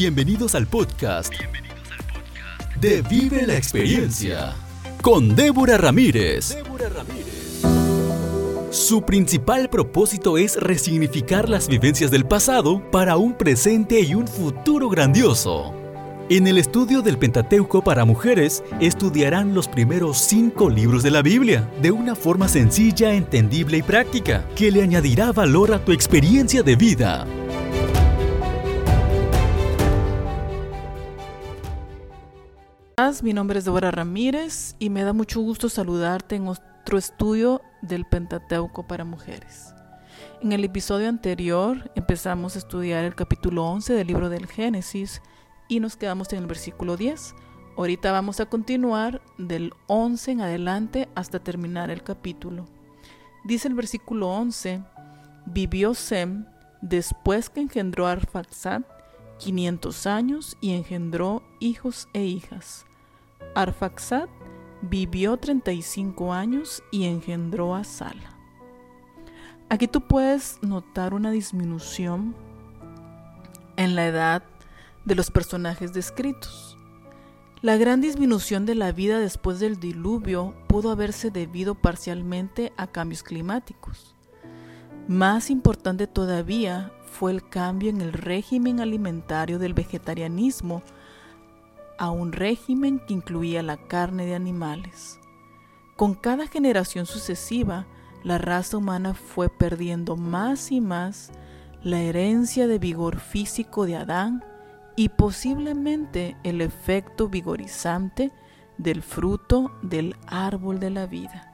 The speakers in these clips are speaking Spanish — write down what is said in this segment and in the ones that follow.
Bienvenidos al podcast, de Vive la Experiencia con Débora Ramírez. Su principal propósito es resignificar las vivencias del pasado para un presente y un futuro grandioso. En el estudio del Pentateuco para mujeres, estudiarán los primeros cinco libros de la Biblia de una forma sencilla, entendible y práctica, que le añadirá valor a tu experiencia de vida. Mi nombre es Débora Ramírez y me da mucho gusto saludarte en otro estudio del Pentateuco para mujeres. En el episodio anterior empezamos a estudiar el capítulo 11 del libro del Génesis y nos quedamos en el versículo 10. Ahorita vamos a continuar del 11 en adelante hasta terminar el capítulo. Dice el versículo 11, vivió Sem después que engendró a Arfaxad 500 años y engendró hijos e hijas. Arfaxad vivió 35 años y engendró a Sala. Aquí tú puedes notar una disminución en la edad de los personajes descritos. La gran disminución de la vida después del diluvio pudo haberse debido parcialmente a cambios climáticos. Más importante todavía fue el cambio en el régimen alimentario del vegetarianismo a un régimen que incluía la carne de animales. Con cada generación sucesiva, la raza humana fue perdiendo más y más la herencia de vigor físico de Adán y posiblemente el efecto vigorizante del fruto del árbol de la vida.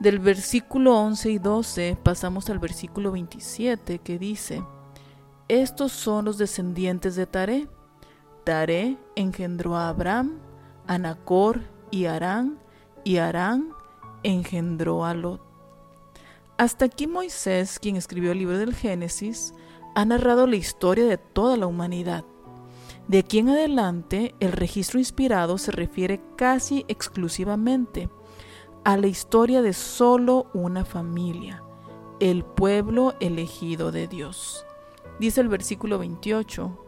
Del versículo 11 y 12 pasamos al versículo 27 que dice, Estos son los descendientes de Taré. Taré engendró a Abraham, a Nacor y Arán, y Arán engendró a Lot. Hasta aquí Moisés, quien escribió el libro del Génesis, ha narrado la historia de toda la humanidad. De aquí en adelante, el registro inspirado se refiere casi exclusivamente a la historia de solo una familia, el pueblo elegido de Dios. Dice el versículo 28,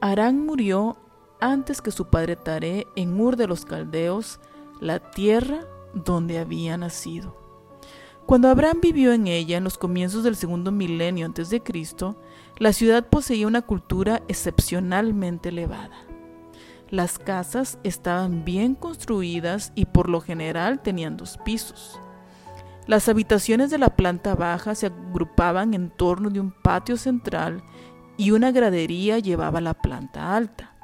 Arán murió antes que su padre Taré en Ur de los Caldeos, la tierra donde había nacido. Cuando Abraham vivió en ella en los comienzos del segundo milenio antes de Cristo, la ciudad poseía una cultura excepcionalmente elevada. Las casas estaban bien construidas y por lo general tenían dos pisos. Las habitaciones de la planta baja se agrupaban en torno de un patio central y una gradería llevaba la planta alta.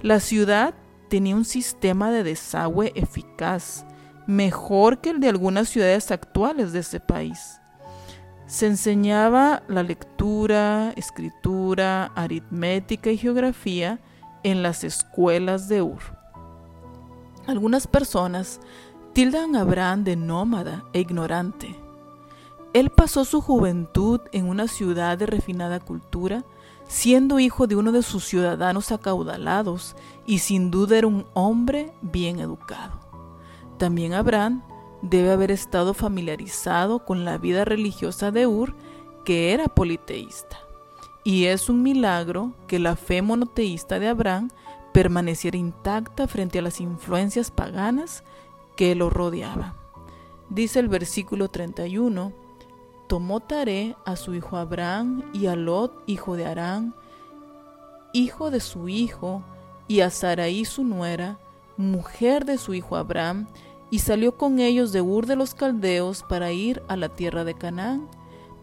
La ciudad tenía un sistema de desagüe eficaz, mejor que el de algunas ciudades actuales de ese país. Se enseñaba la lectura, escritura, aritmética y geografía en las escuelas de Ur. Algunas personas tildan a Abraham de nómada e ignorante. Él pasó su juventud en una ciudad de refinada cultura, siendo hijo de uno de sus ciudadanos acaudalados y sin duda era un hombre bien educado. También Abraham debe haber estado familiarizado con la vida religiosa de Ur, que era politeísta. Y es un milagro que la fe monoteísta de Abraham permaneciera intacta frente a las influencias paganas que lo rodeaban. Dice el versículo 31, tomó Taré a su hijo Abraham y a Lot, hijo de Arán, hijo de su hijo, y a Saraí su nuera, mujer de su hijo Abraham, y salió con ellos de Ur de los Caldeos para ir a la tierra de Canaán.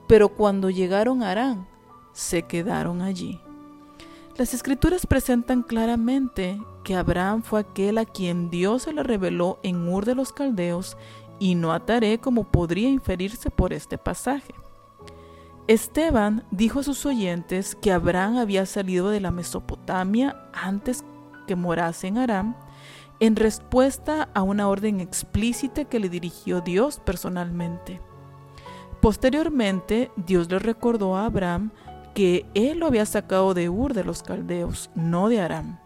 Pero cuando llegaron a Arán, se quedaron allí. Las escrituras presentan claramente que Abraham fue aquel a quien Dios se le reveló en Ur de los Caldeos y no ataré como podría inferirse por este pasaje. Esteban dijo a sus oyentes que Abraham había salido de la Mesopotamia antes que morase en Aram en respuesta a una orden explícita que le dirigió Dios personalmente. Posteriormente, Dios le recordó a Abraham que él lo había sacado de Ur de los Caldeos, no de Aram.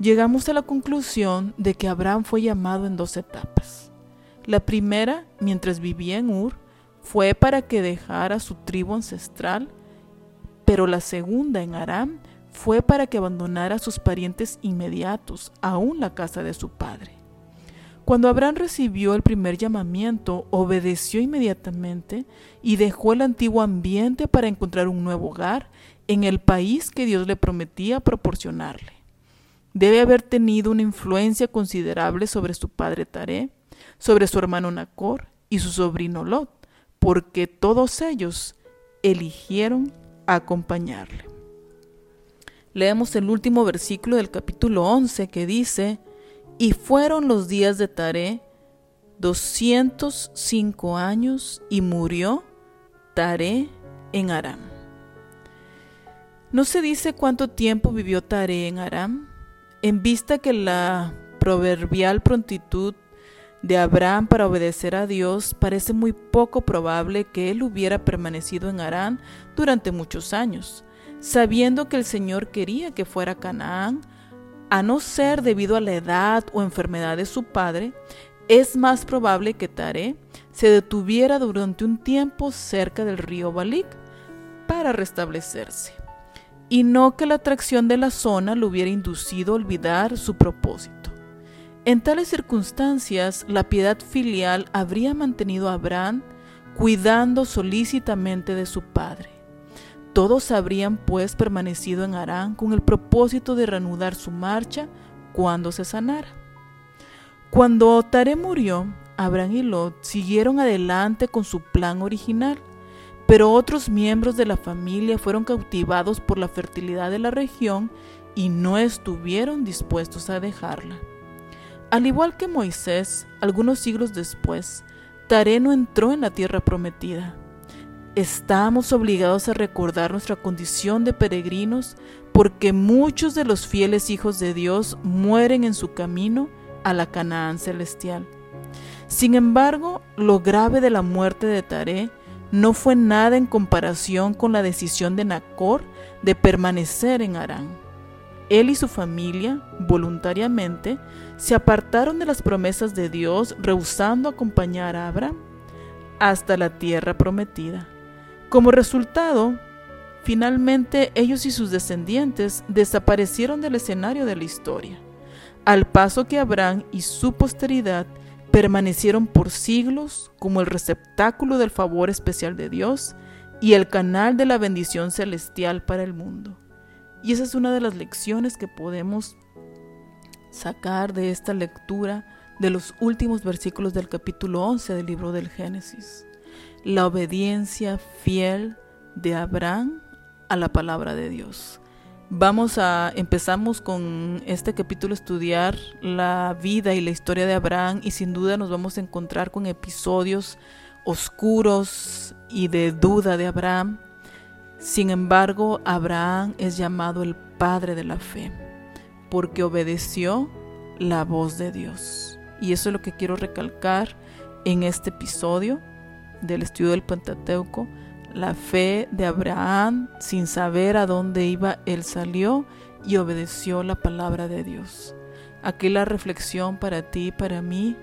Llegamos a la conclusión de que Abraham fue llamado en dos etapas. La primera, mientras vivía en Ur, fue para que dejara su tribu ancestral, pero la segunda en Aram fue para que abandonara a sus parientes inmediatos, aún la casa de su padre. Cuando Abraham recibió el primer llamamiento, obedeció inmediatamente y dejó el antiguo ambiente para encontrar un nuevo hogar en el país que Dios le prometía proporcionarle. Debe haber tenido una influencia considerable sobre su padre Taré, sobre su hermano Nacor y su sobrino Lot, porque todos ellos eligieron acompañarle. Leemos el último versículo del capítulo 11 que dice, y fueron los días de Taré 205 años y murió Taré en Aram. No se dice cuánto tiempo vivió Taré en Aram, en vista que la proverbial prontitud de Abraham para obedecer a Dios parece muy poco probable que él hubiera permanecido en Aram durante muchos años, sabiendo que el Señor quería que fuera Canaán a no ser debido a la edad o enfermedad de su padre, es más probable que Tare se detuviera durante un tiempo cerca del río Balik para restablecerse, y no que la atracción de la zona lo hubiera inducido a olvidar su propósito. En tales circunstancias, la piedad filial habría mantenido a Abraham cuidando solícitamente de su padre. Todos habrían pues permanecido en Arán con el propósito de reanudar su marcha cuando se sanara. Cuando Tare murió, Abraham y Lot siguieron adelante con su plan original, pero otros miembros de la familia fueron cautivados por la fertilidad de la región y no estuvieron dispuestos a dejarla. Al igual que Moisés, algunos siglos después, Tare no entró en la tierra prometida Estamos obligados a recordar nuestra condición de peregrinos porque muchos de los fieles hijos de Dios mueren en su camino a la Canaán celestial. Sin embargo, lo grave de la muerte de Taré no fue nada en comparación con la decisión de Nacor de permanecer en Arán. Él y su familia, voluntariamente, se apartaron de las promesas de Dios, rehusando acompañar a Abraham hasta la tierra prometida. Como resultado, finalmente ellos y sus descendientes desaparecieron del escenario de la historia, al paso que Abraham y su posteridad permanecieron por siglos como el receptáculo del favor especial de Dios y el canal de la bendición celestial para el mundo. Y esa es una de las lecciones que podemos sacar de esta lectura de los últimos versículos del capítulo 11 del libro del Génesis la obediencia fiel de Abraham a la palabra de Dios. Vamos a empezamos con este capítulo a estudiar la vida y la historia de Abraham y sin duda nos vamos a encontrar con episodios oscuros y de duda de Abraham. Sin embargo, Abraham es llamado el padre de la fe porque obedeció la voz de Dios. Y eso es lo que quiero recalcar en este episodio del estudio del Pentateuco, la fe de Abraham, sin saber a dónde iba, él salió y obedeció la palabra de Dios. Aquí la reflexión para ti y para mí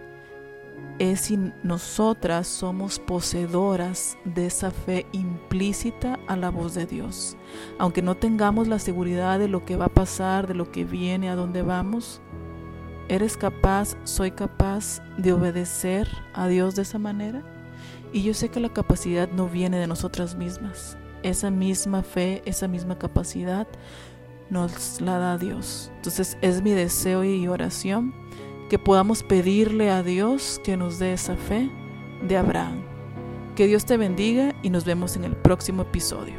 es si nosotras somos poseedoras de esa fe implícita a la voz de Dios. Aunque no tengamos la seguridad de lo que va a pasar, de lo que viene, a dónde vamos, ¿eres capaz, soy capaz de obedecer a Dios de esa manera? Y yo sé que la capacidad no viene de nosotras mismas. Esa misma fe, esa misma capacidad nos la da Dios. Entonces es mi deseo y oración que podamos pedirle a Dios que nos dé esa fe de Abraham. Que Dios te bendiga y nos vemos en el próximo episodio.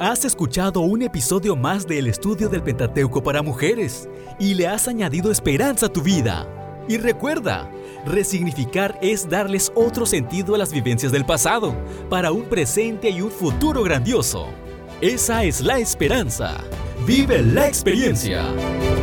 Has escuchado un episodio más del estudio del Pentateuco para mujeres y le has añadido esperanza a tu vida. Y recuerda, resignificar es darles otro sentido a las vivencias del pasado, para un presente y un futuro grandioso. Esa es la esperanza. Vive la experiencia.